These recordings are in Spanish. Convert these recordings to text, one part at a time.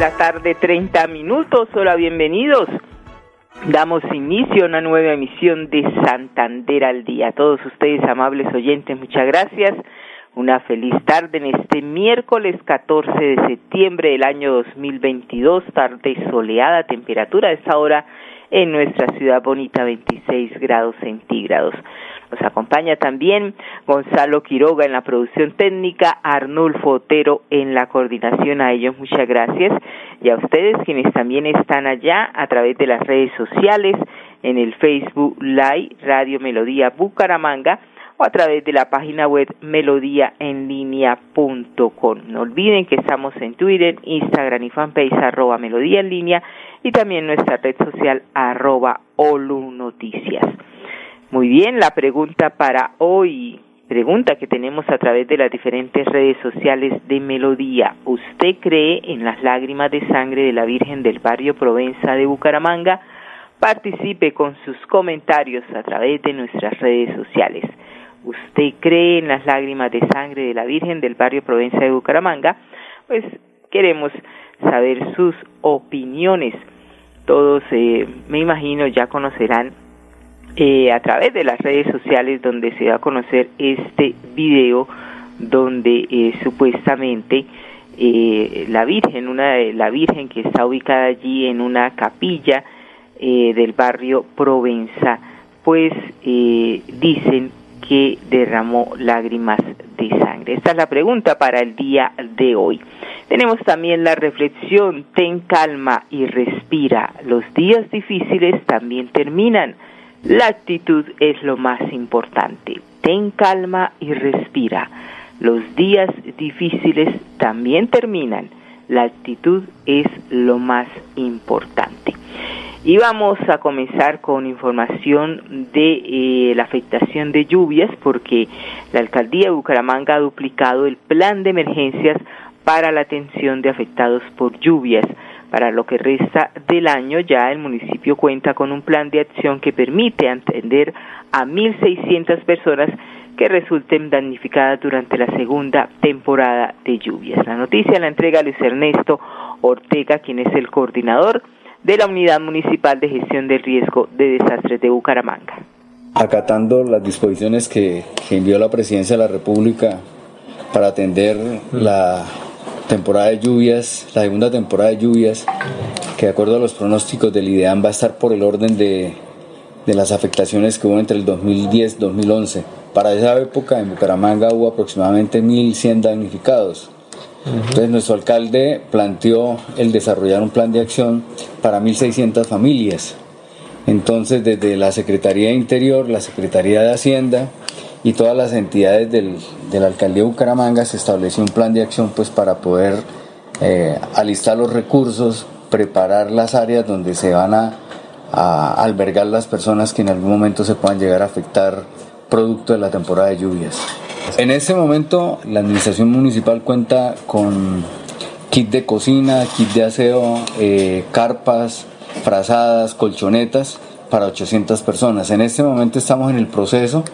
La tarde, 30 minutos. Hola, bienvenidos. Damos inicio a una nueva emisión de Santander al Día. A todos ustedes, amables oyentes, muchas gracias. Una feliz tarde en este miércoles 14 de septiembre del año 2022, tarde soleada, temperatura a esta hora en nuestra ciudad bonita 26 grados centígrados. Nos acompaña también Gonzalo Quiroga en la producción técnica, Arnulfo Otero en la coordinación. A ellos muchas gracias. Y a ustedes quienes también están allá a través de las redes sociales, en el Facebook Live Radio Melodía Bucaramanga a través de la página web melodíaenlínea.com. No olviden que estamos en Twitter, Instagram y fanpage arroba melodía en línea y también nuestra red social arroba Olu Noticias. Muy bien, la pregunta para hoy, pregunta que tenemos a través de las diferentes redes sociales de Melodía. ¿Usted cree en las lágrimas de sangre de la Virgen del barrio Provenza de Bucaramanga? Participe con sus comentarios a través de nuestras redes sociales. ¿Usted cree en las lágrimas de sangre de la Virgen del barrio Provenza de Bucaramanga? Pues queremos saber sus opiniones. Todos, eh, me imagino, ya conocerán eh, a través de las redes sociales donde se va a conocer este video donde eh, supuestamente la Virgen, una de la Virgen que está ubicada allí en una capilla del barrio Provenza, pues dicen que derramó lágrimas de sangre. Esta es la pregunta para el día de hoy. Tenemos también la reflexión, ten calma y respira. Los días difíciles también terminan. La actitud es lo más importante. Ten calma y respira. Los días difíciles también terminan. La actitud es lo más importante. Y vamos a comenzar con información de eh, la afectación de lluvias porque la alcaldía de Bucaramanga ha duplicado el plan de emergencias para la atención de afectados por lluvias. Para lo que resta del año ya el municipio cuenta con un plan de acción que permite atender a 1.600 personas que resulten damnificadas durante la segunda temporada de lluvias. La noticia la entrega Luis Ernesto Ortega, quien es el coordinador de la Unidad Municipal de Gestión del Riesgo de Desastres de Bucaramanga. Acatando las disposiciones que, envió la Presidencia de la República para atender la temporada de lluvias, la segunda temporada de lluvias, que de acuerdo a los pronósticos del IDEAM va a estar por el orden de, de las afectaciones que hubo entre el 2010 y 2011. Para esa época en Bucaramanga hubo aproximadamente 1.100 damnificados. Entonces nuestro alcalde planteó el desarrollar un plan de acción para 1.600 familias. Entonces desde la Secretaría de Interior, la Secretaría de Hacienda y todas las entidades del, de la alcaldía de Bucaramanga se estableció un plan de acción pues para poder eh, alistar los recursos, preparar las áreas donde se van a, a albergar las personas que en algún momento se puedan llegar a afectar producto de la temporada de lluvias. En este momento la administración municipal cuenta con kit de cocina, kit de aseo, eh, carpas, frazadas, colchonetas para 800 personas. En este momento estamos en el proceso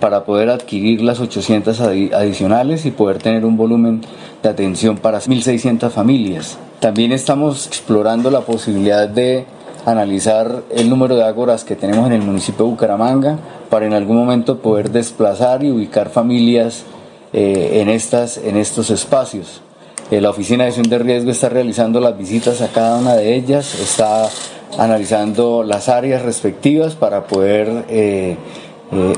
para poder adquirir las 800 adicionales y poder tener un volumen de atención para 1.600 familias. También estamos explorando la posibilidad de analizar el número de ágoras que tenemos en el municipio de Bucaramanga para en algún momento poder desplazar y ubicar familias eh, en, estas, en estos espacios. Eh, la Oficina de Gestión de Riesgo está realizando las visitas a cada una de ellas, está analizando las áreas respectivas para poder eh,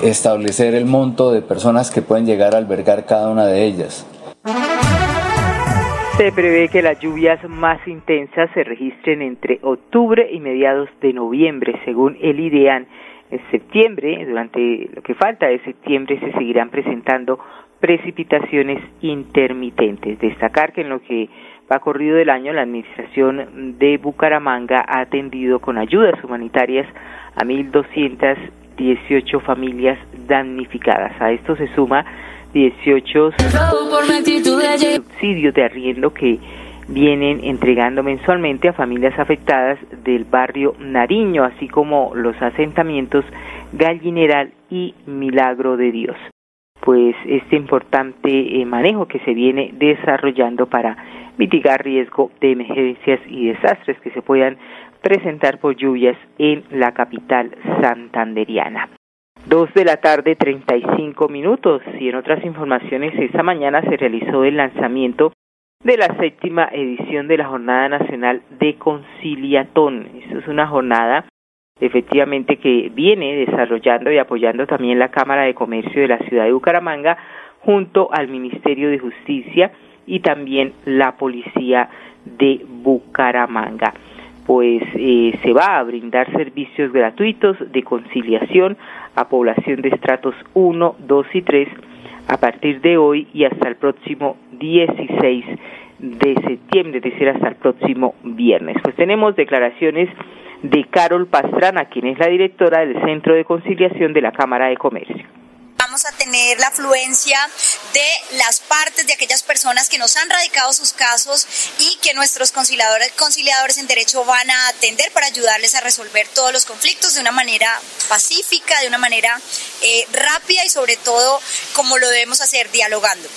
establecer el monto de personas que pueden llegar a albergar cada una de ellas. Se prevé que las lluvias más intensas se registren entre octubre y mediados de noviembre, según el IDEAN. En septiembre, durante lo que falta de septiembre, se seguirán presentando precipitaciones intermitentes. Destacar que en lo que va corrido del año, la Administración de Bucaramanga ha atendido con ayudas humanitarias a 1.218 familias damnificadas. A esto se suma 18 subsidios de arriendo que vienen entregando mensualmente a familias afectadas del barrio Nariño, así como los asentamientos Gallineral y Milagro de Dios. Pues este importante eh, manejo que se viene desarrollando para mitigar riesgo de emergencias y desastres que se puedan presentar por lluvias en la capital santanderiana. Dos de la tarde, 35 minutos. Y en otras informaciones, esta mañana se realizó el lanzamiento de la séptima edición de la Jornada Nacional de Conciliatón. Esto es una jornada efectivamente que viene desarrollando y apoyando también la Cámara de Comercio de la ciudad de Bucaramanga junto al Ministerio de Justicia y también la Policía de Bucaramanga. Pues eh, se va a brindar servicios gratuitos de conciliación a población de estratos 1, 2 y 3 a partir de hoy y hasta el próximo 16 de septiembre, es decir, hasta el próximo viernes. Pues tenemos declaraciones de Carol Pastrana, quien es la directora del Centro de Conciliación de la Cámara de Comercio a tener la afluencia de las partes de aquellas personas que nos han radicado sus casos y que nuestros conciliadores, conciliadores en derecho van a atender para ayudarles a resolver todos los conflictos de una manera pacífica, de una manera eh, rápida y sobre todo como lo debemos hacer, dialogando.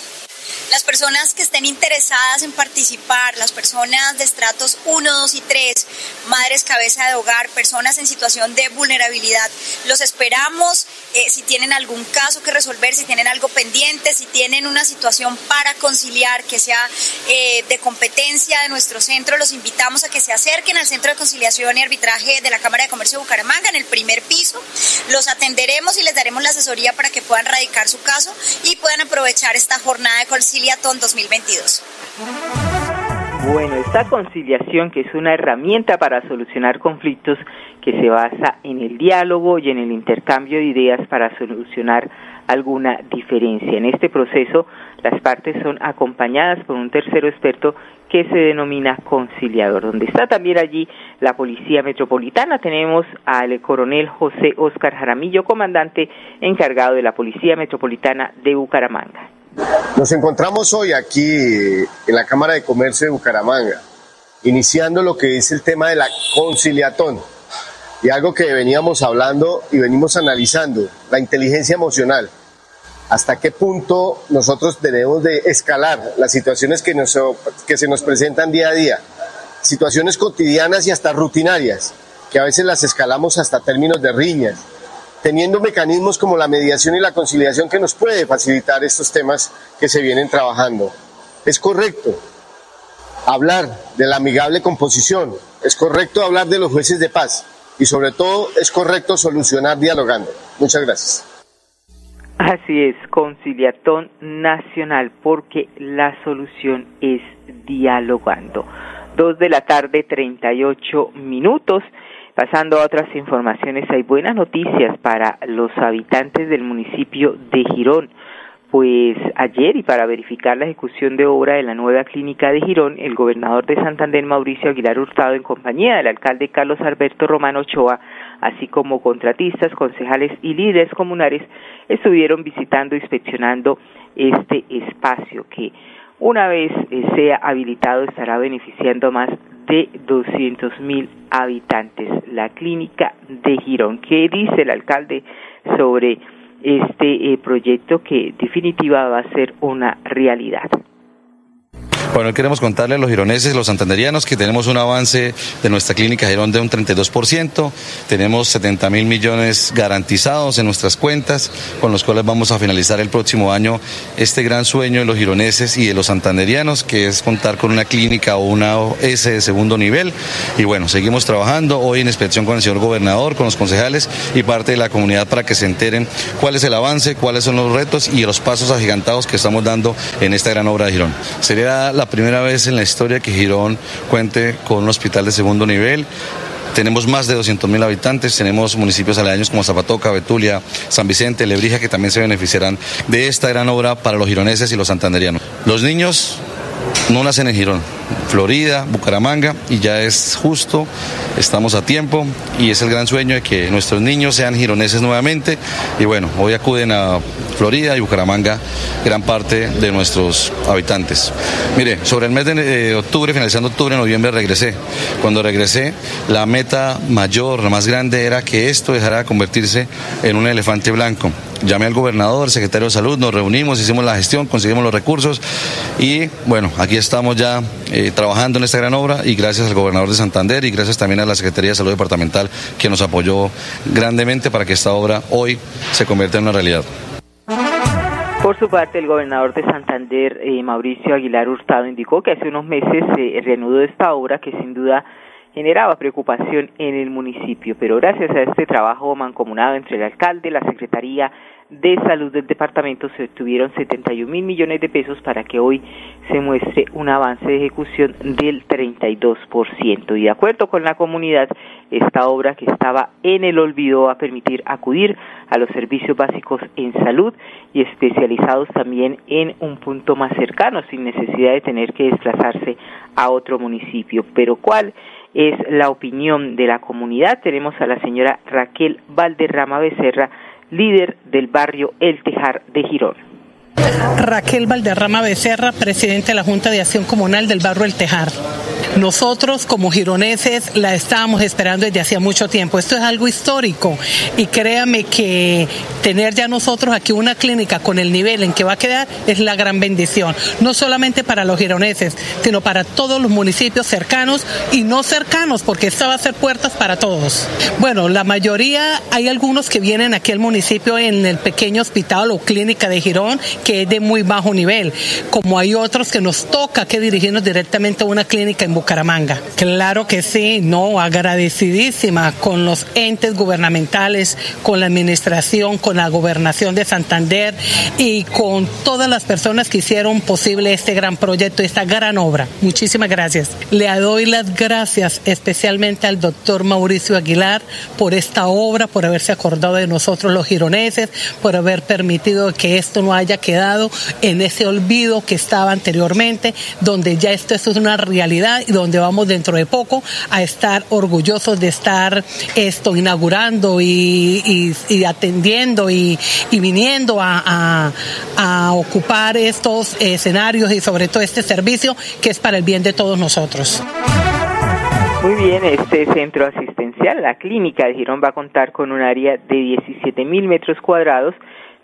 Las personas que estén interesadas en participar, las personas de estratos 1, 2 y 3, madres cabeza de hogar, personas en situación de vulnerabilidad, los esperamos. Eh, si tienen algún caso que resolver, si tienen algo pendiente, si tienen una situación para conciliar que sea eh, de competencia de nuestro centro, los invitamos a que se acerquen al Centro de Conciliación y Arbitraje de la Cámara de Comercio de Bucaramanga en el primer piso. Los atenderemos y les daremos la asesoría para que puedan radicar su caso y puedan aprovechar esta jornada de conciliación Conciliatón 2022. Bueno, esta conciliación, que es una herramienta para solucionar conflictos que se basa en el diálogo y en el intercambio de ideas para solucionar alguna diferencia. En este proceso, las partes son acompañadas por un tercero experto que se denomina conciliador. Donde está también allí la Policía Metropolitana, tenemos al coronel José Oscar Jaramillo, comandante encargado de la Policía Metropolitana de Bucaramanga. Nos encontramos hoy aquí en la Cámara de Comercio de Bucaramanga, iniciando lo que es el tema de la conciliatón y algo que veníamos hablando y venimos analizando, la inteligencia emocional. Hasta qué punto nosotros debemos de escalar las situaciones que, que se nos presentan día a día, situaciones cotidianas y hasta rutinarias, que a veces las escalamos hasta términos de riñas, teniendo mecanismos como la mediación y la conciliación que nos puede facilitar estos temas que se vienen trabajando. Es correcto hablar de la amigable composición, es correcto hablar de los jueces de paz y sobre todo es correcto solucionar dialogando. Muchas gracias. Así es, conciliatón nacional, porque la solución es dialogando. Dos de la tarde, 38 minutos. Pasando a otras informaciones, hay buenas noticias para los habitantes del municipio de Girón. Pues ayer y para verificar la ejecución de obra de la nueva clínica de Girón, el gobernador de Santander, Mauricio Aguilar Hurtado, en compañía del alcalde Carlos Alberto Romano Ochoa, así como contratistas, concejales y líderes comunales, estuvieron visitando e inspeccionando este espacio que una vez eh, sea habilitado estará beneficiando más de 200 mil habitantes. La clínica de Girón. ¿Qué dice el alcalde sobre este eh, proyecto que definitiva va a ser una realidad? Bueno, queremos contarle a los gironeses, los santanderianos, que tenemos un avance de nuestra clínica Girón de un 32%, tenemos 70 mil millones garantizados en nuestras cuentas, con los cuales vamos a finalizar el próximo año este gran sueño de los gironeses y de los santanderianos, que es contar con una clínica o una OS de segundo nivel. Y bueno, seguimos trabajando hoy en inspección con el señor gobernador, con los concejales y parte de la comunidad para que se enteren cuál es el avance, cuáles son los retos y los pasos agigantados que estamos dando en esta gran obra de Girón. Sería la primera vez en la historia que Girón cuente con un hospital de segundo nivel tenemos más de 200.000 habitantes, tenemos municipios aledaños como Zapatoca, Betulia, San Vicente, Lebrija, que también se beneficiarán de esta gran obra para los gironeses y los santanderianos. Los niños no nacen en Girón, Florida, Bucaramanga, y ya es justo, estamos a tiempo, y es el gran sueño de que nuestros niños sean gironeses nuevamente, y bueno, hoy acuden a Florida y Bucaramanga gran parte de nuestros habitantes. Mire, sobre el mes de eh, octubre, finalizando octubre, noviembre, regresé. Cuando regresé, la meta mayor, la más grande, era que esto dejara de convertirse en un elefante blanco llamé al gobernador, secretario de salud, nos reunimos, hicimos la gestión, conseguimos los recursos y bueno, aquí estamos ya eh, trabajando en esta gran obra y gracias al gobernador de Santander y gracias también a la Secretaría de Salud Departamental que nos apoyó grandemente para que esta obra hoy se convierta en una realidad. Por su parte, el gobernador de Santander, eh, Mauricio Aguilar Hurtado, indicó que hace unos meses se reanudó esta obra que sin duda generaba preocupación en el municipio, pero gracias a este trabajo mancomunado entre el alcalde, la Secretaría de Salud del departamento se obtuvieron 71 mil millones de pesos para que hoy se muestre un avance de ejecución del 32%. Y de acuerdo con la comunidad, esta obra que estaba en el olvido va a permitir acudir a los servicios básicos en salud y especializados también en un punto más cercano, sin necesidad de tener que desplazarse a otro municipio. Pero ¿cuál? Es la opinión de la comunidad. Tenemos a la señora Raquel Valderrama Becerra, líder del barrio El Tejar de Girón. Raquel Valderrama Becerra, presidente de la Junta de Acción Comunal del barrio El Tejar. Nosotros como gironeses la estábamos esperando desde hacía mucho tiempo. Esto es algo histórico y créame que tener ya nosotros aquí una clínica con el nivel en que va a quedar es la gran bendición. No solamente para los gironeses, sino para todos los municipios cercanos y no cercanos, porque esta va a ser puertas para todos. Bueno, la mayoría, hay algunos que vienen aquí al municipio en el pequeño hospital o clínica de Girón, que es de muy bajo nivel, como hay otros que nos toca que dirigirnos directamente a una clínica en Bucaramanga. Claro que sí, no, agradecidísima con los entes gubernamentales, con la administración, con la gobernación de Santander y con todas las personas que hicieron posible este gran proyecto, esta gran obra. Muchísimas gracias. Le doy las gracias especialmente al doctor Mauricio Aguilar por esta obra, por haberse acordado de nosotros los gironeses, por haber permitido que esto no haya quedado en ese olvido que estaba anteriormente, donde ya esto es una realidad donde vamos dentro de poco a estar orgullosos de estar esto inaugurando y, atendiendo y, viniendo a, ocupar estos escenarios y sobre todo este servicio que es para el bien de todos nosotros. Muy bien, este centro asistencial, la clínica de Girón va a contar con un área de 17 mil metros cuadrados,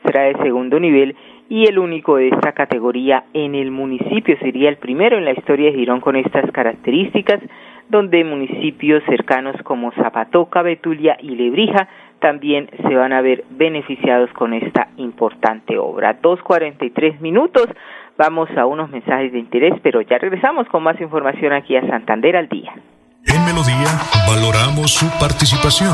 será de segundo nivel y el único de esta categoría en el municipio. Sería el primero en la historia de Girón con estas características, donde municipios cercanos como Zapatoca, Betulia y Lebrija también se van a ver beneficiados con esta importante obra. 2.43 minutos. Vamos a unos mensajes de interés, pero ya regresamos con más información aquí a Santander al día. En Melodía valoramos su participación.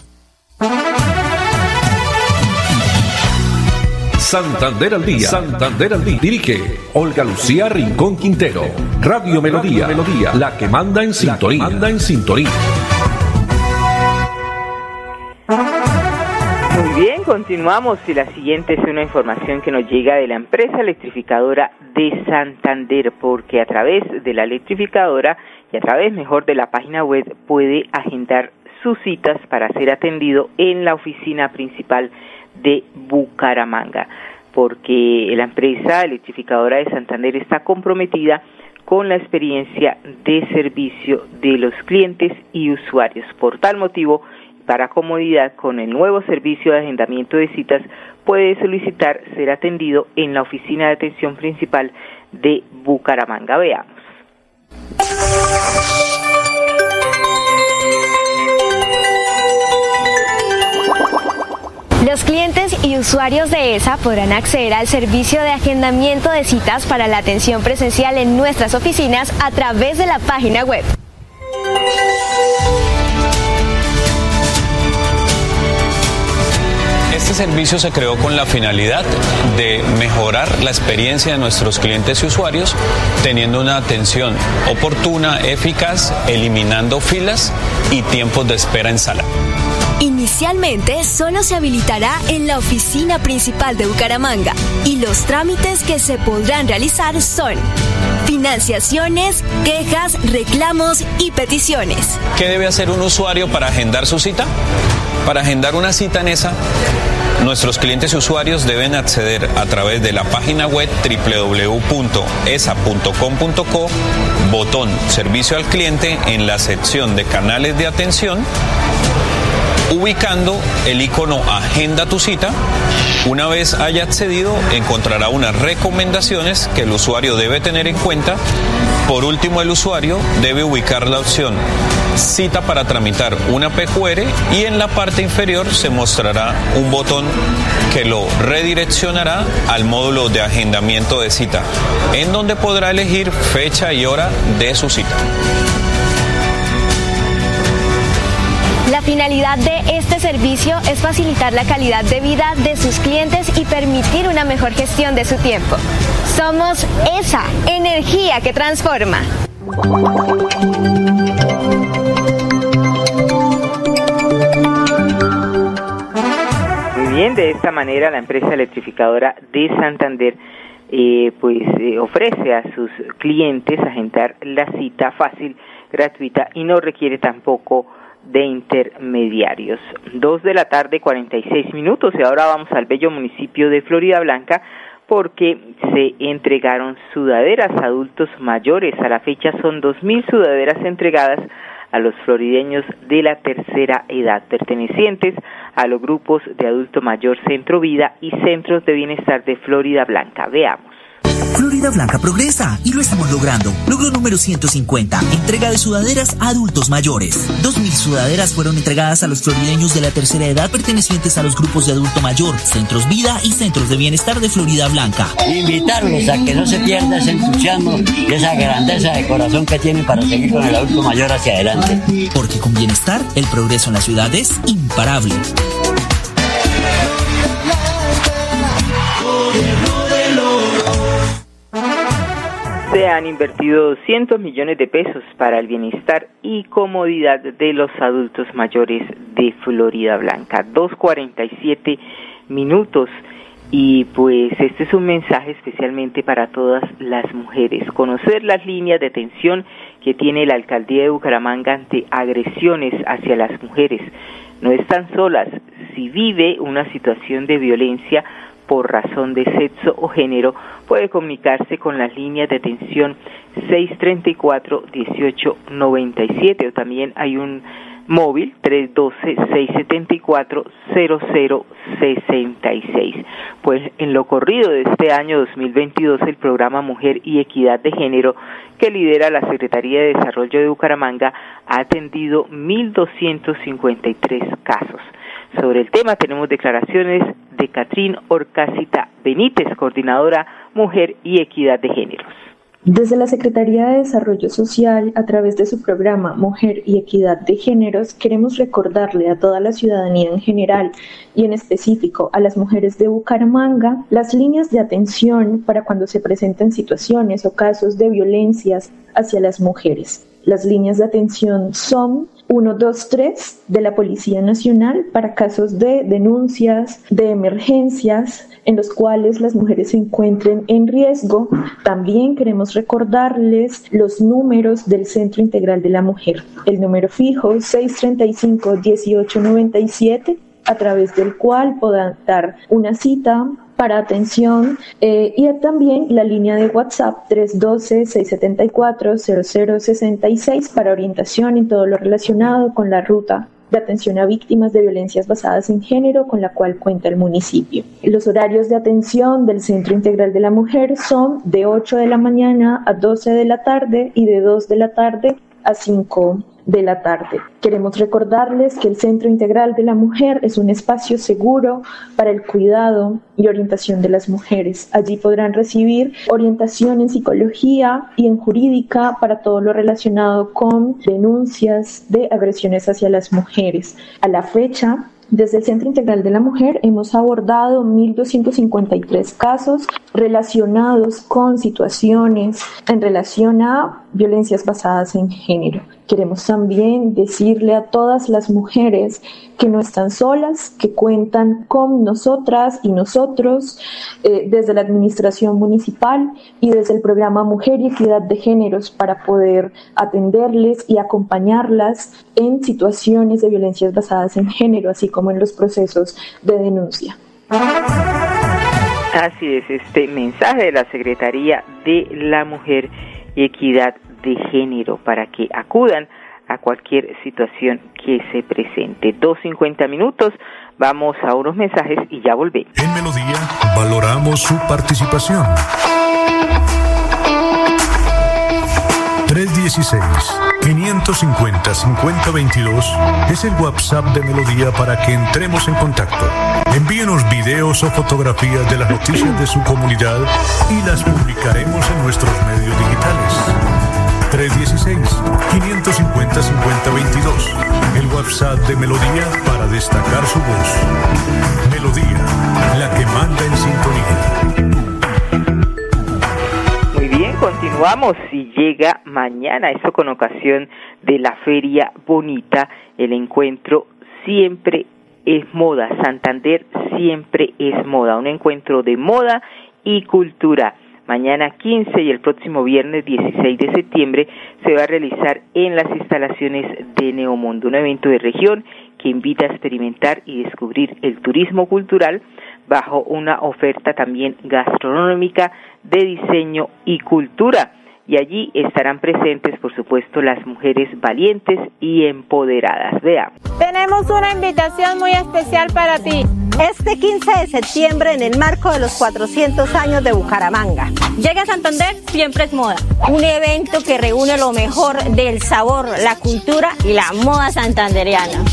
Santander al día. Santander al día. Dirige Olga Lucía Rincón Quintero. Radio Melodía. Melodía. La que manda en sintonía. Manda en sintonía. Muy bien, continuamos y la siguiente es una información que nos llega de la empresa electrificadora de Santander, porque a través de la electrificadora y a través mejor de la página web puede agendar sus citas para ser atendido en la oficina principal de Bucaramanga, porque la empresa electrificadora de Santander está comprometida con la experiencia de servicio de los clientes y usuarios. Por tal motivo, para comodidad, con el nuevo servicio de agendamiento de citas, puede solicitar ser atendido en la oficina de atención principal de Bucaramanga. Veamos. Los clientes y usuarios de ESA podrán acceder al servicio de agendamiento de citas para la atención presencial en nuestras oficinas a través de la página web. Este servicio se creó con la finalidad de mejorar la experiencia de nuestros clientes y usuarios, teniendo una atención oportuna, eficaz, eliminando filas y tiempos de espera en sala. Inicialmente solo se habilitará en la oficina principal de Bucaramanga y los trámites que se podrán realizar son financiaciones, quejas, reclamos y peticiones. ¿Qué debe hacer un usuario para agendar su cita? Para agendar una cita en esa, nuestros clientes y usuarios deben acceder a través de la página web www.esa.com.co, botón Servicio al cliente en la sección de canales de atención ubicando el icono Agenda tu cita. Una vez haya accedido, encontrará unas recomendaciones que el usuario debe tener en cuenta. Por último, el usuario debe ubicar la opción Cita para tramitar una PQR y en la parte inferior se mostrará un botón que lo redireccionará al módulo de agendamiento de cita, en donde podrá elegir fecha y hora de su cita. La finalidad de este servicio es facilitar la calidad de vida de sus clientes y permitir una mejor gestión de su tiempo. Somos esa energía que transforma. Muy bien, de esta manera la empresa electrificadora de Santander eh, pues eh, ofrece a sus clientes agendar la cita fácil, gratuita y no requiere tampoco de intermediarios. Dos de la tarde, 46 minutos, y ahora vamos al bello municipio de Florida Blanca porque se entregaron sudaderas a adultos mayores. A la fecha son 2.000 sudaderas entregadas a los florideños de la tercera edad, pertenecientes a los grupos de adulto mayor Centro Vida y Centros de Bienestar de Florida Blanca. Veamos. Florida Blanca progresa y lo estamos logrando. Logro número 150, entrega de sudaderas a adultos mayores. 2.000 sudaderas fueron entregadas a los florideños de la tercera edad pertenecientes a los grupos de adulto mayor, Centros Vida y Centros de Bienestar de Florida Blanca. Invitarlos a que no se pierda ese entusiasmo y esa grandeza de corazón que tienen para seguir con el adulto mayor hacia adelante. Porque con bienestar, el progreso en la ciudad es imparable. Se han invertido 200 millones de pesos para el bienestar y comodidad de los adultos mayores de Florida Blanca. 2.47 minutos. Y pues este es un mensaje especialmente para todas las mujeres. Conocer las líneas de atención que tiene la alcaldía de Bucaramanga ante agresiones hacia las mujeres. No están solas. Si vive una situación de violencia, por razón de sexo o género puede comunicarse con las líneas de atención 634-1897 o también hay un móvil 312-674-0066. Pues en lo corrido de este año 2022 el programa Mujer y Equidad de Género que lidera la Secretaría de Desarrollo de Bucaramanga ha atendido 1.253 casos. Sobre el tema tenemos declaraciones de Catrín Orcasita Benítez, coordinadora Mujer y Equidad de Géneros. Desde la Secretaría de Desarrollo Social, a través de su programa Mujer y Equidad de Géneros, queremos recordarle a toda la ciudadanía en general y en específico a las mujeres de Bucaramanga las líneas de atención para cuando se presenten situaciones o casos de violencias hacia las mujeres. Las líneas de atención son 123 de la Policía Nacional para casos de denuncias de emergencias en los cuales las mujeres se encuentren en riesgo. También queremos recordarles los números del Centro Integral de la Mujer. El número fijo 635-1897 a través del cual puedan dar una cita para atención eh, y también la línea de WhatsApp 312-674-0066 para orientación en todo lo relacionado con la ruta de atención a víctimas de violencias basadas en género con la cual cuenta el municipio. Los horarios de atención del Centro Integral de la Mujer son de 8 de la mañana a 12 de la tarde y de 2 de la tarde a 5 de la tarde. Queremos recordarles que el Centro Integral de la Mujer es un espacio seguro para el cuidado y orientación de las mujeres. Allí podrán recibir orientación en psicología y en jurídica para todo lo relacionado con denuncias de agresiones hacia las mujeres. A la fecha, desde el Centro Integral de la Mujer hemos abordado 1.253 casos relacionados con situaciones en relación a violencias basadas en género. Queremos también decirle a todas las mujeres que no están solas, que cuentan con nosotras y nosotros eh, desde la Administración Municipal y desde el programa Mujer y Equidad de Géneros para poder atenderles y acompañarlas en situaciones de violencias basadas en género, así como en los procesos de denuncia. Así es, este mensaje de la Secretaría de la Mujer Equidad de Género para que acudan a cualquier situación que se presente. Dos cincuenta minutos, vamos a unos mensajes y ya volvemos. En Melodía valoramos su participación. 316-550-5022 es el WhatsApp de Melodía para que entremos en contacto. Envíenos videos o fotografías de las noticias de su comunidad y las publicaremos en nuestros medios digitales. 316-550-5022. El WhatsApp de Melodía para destacar su voz. Melodía, la que manda en sintonía. Muy bien, continuamos y llega mañana, esto con ocasión de la Feria Bonita, el encuentro siempre es moda, Santander siempre es moda, un encuentro de moda y cultura mañana 15 y el próximo viernes 16 de septiembre se va a realizar en las instalaciones de Neomundo, un evento de región que invita a experimentar y descubrir el turismo cultural bajo una oferta también gastronómica de diseño y cultura y allí estarán presentes, por supuesto, las mujeres valientes y empoderadas. Veamos. Tenemos una invitación muy especial para ti. Este 15 de septiembre, en el marco de los 400 años de Bucaramanga. Llega a Santander, siempre es moda. Un evento que reúne lo mejor del sabor, la cultura y la moda santanderiana.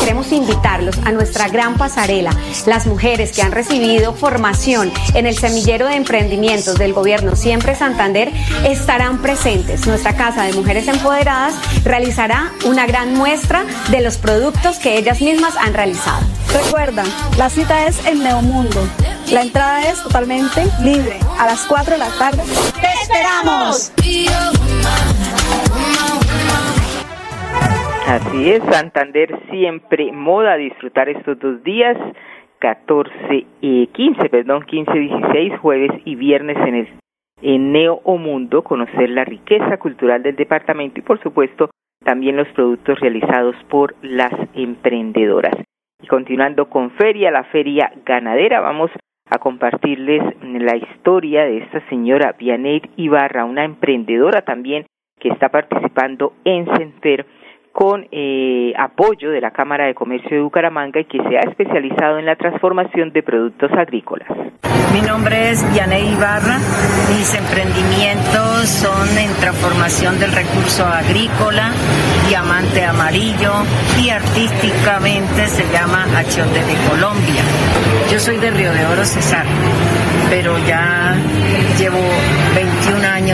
Queremos invitarlos a nuestra gran pasarela. Las mujeres que han recibido formación en el semillero de emprendimientos del gobierno Siempre Santander estarán presentes. Nuestra Casa de Mujeres Empoderadas realizará una gran muestra de los productos que ellas mismas han realizado. Recuerda, la cita es en Neomundo. La entrada es totalmente libre. A las 4 de la tarde. ¡Te esperamos! Así es, Santander siempre moda disfrutar estos dos días, 14 y 15, perdón, 15, 16, jueves y viernes en el en Neo Mundo, conocer la riqueza cultural del departamento y por supuesto también los productos realizados por las emprendedoras. Y continuando con feria, la feria ganadera, vamos a compartirles la historia de esta señora Vianet Ibarra, una emprendedora también que está participando en Center con eh, apoyo de la Cámara de Comercio de Bucaramanga y que se ha especializado en la transformación de productos agrícolas. Mi nombre es Vianey Ibarra. Mis emprendimientos son en transformación del recurso agrícola, diamante amarillo y artísticamente se llama Achiote de Colombia. Yo soy de Río de Oro, Cesar, pero ya llevo 21 años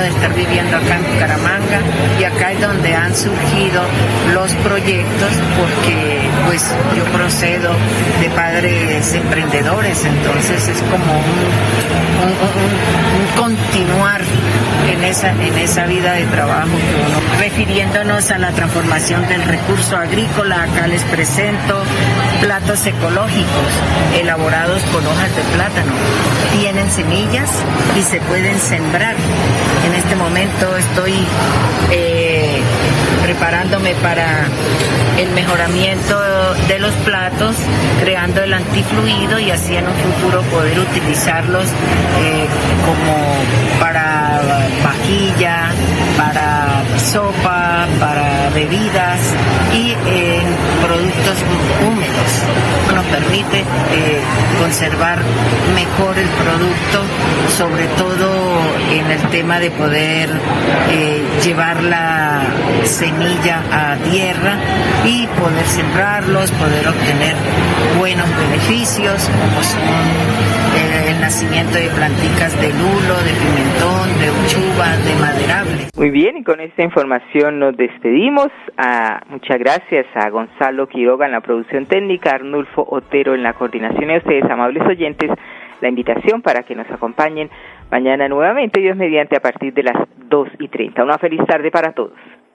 de estar viviendo acá en Bucaramanga y acá es donde han surgido los proyectos porque pues yo procedo de padres emprendedores, entonces es como un, un, continuar en esa, en esa vida de trabajo. Refiriéndonos a la transformación del recurso agrícola, acá les presento platos ecológicos elaborados con hojas de plátano. Tienen semillas y se pueden sembrar. En este momento estoy eh, preparándome para el mejoramiento de los platos, creando el antifluido y así en un futuro poder utilizarlos eh, como para vajilla, para sopa, para bebidas y eh, productos húmedos. Nos permite eh, conservar mejor el producto, sobre todo en el tema de poder llevarla la semilla a tierra y poder sembrarlos, poder obtener buenos beneficios como son eh, el nacimiento de planticas de lulo, de pimentón, de uchuva, de maderable. Muy bien, y con esta información nos despedimos. Ah, muchas gracias a Gonzalo Quiroga en la producción técnica, Arnulfo Otero en la coordinación y a ustedes, amables oyentes, la invitación para que nos acompañen mañana nuevamente, Dios mediante, a partir de las 2 y 30. Una feliz tarde para todos.